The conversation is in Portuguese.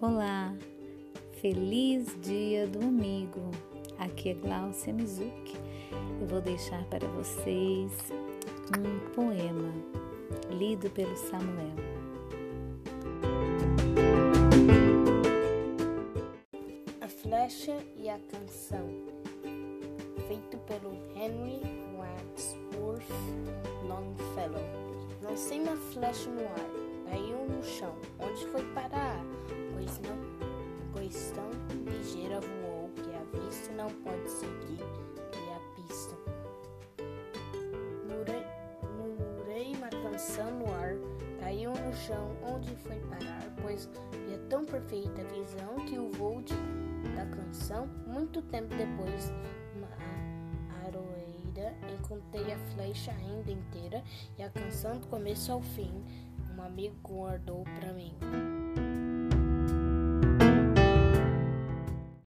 Olá, feliz dia do amigo. Aqui é Glaucia Mizuki. Eu vou deixar para vocês um poema lido pelo Samuel. A Flecha e a Canção, feito pelo Henry Wadsworth Longfellow. Lancei uma flecha no ar, voou que a vista não pode seguir e a pista. Murei, murmurei uma canção no ar, caiu no chão onde foi parar, pois via tão perfeita visão que o voo de, da canção, muito tempo depois, uma aroeira, encontrei a flecha ainda inteira e a canção do começo ao fim, um amigo guardou para mim.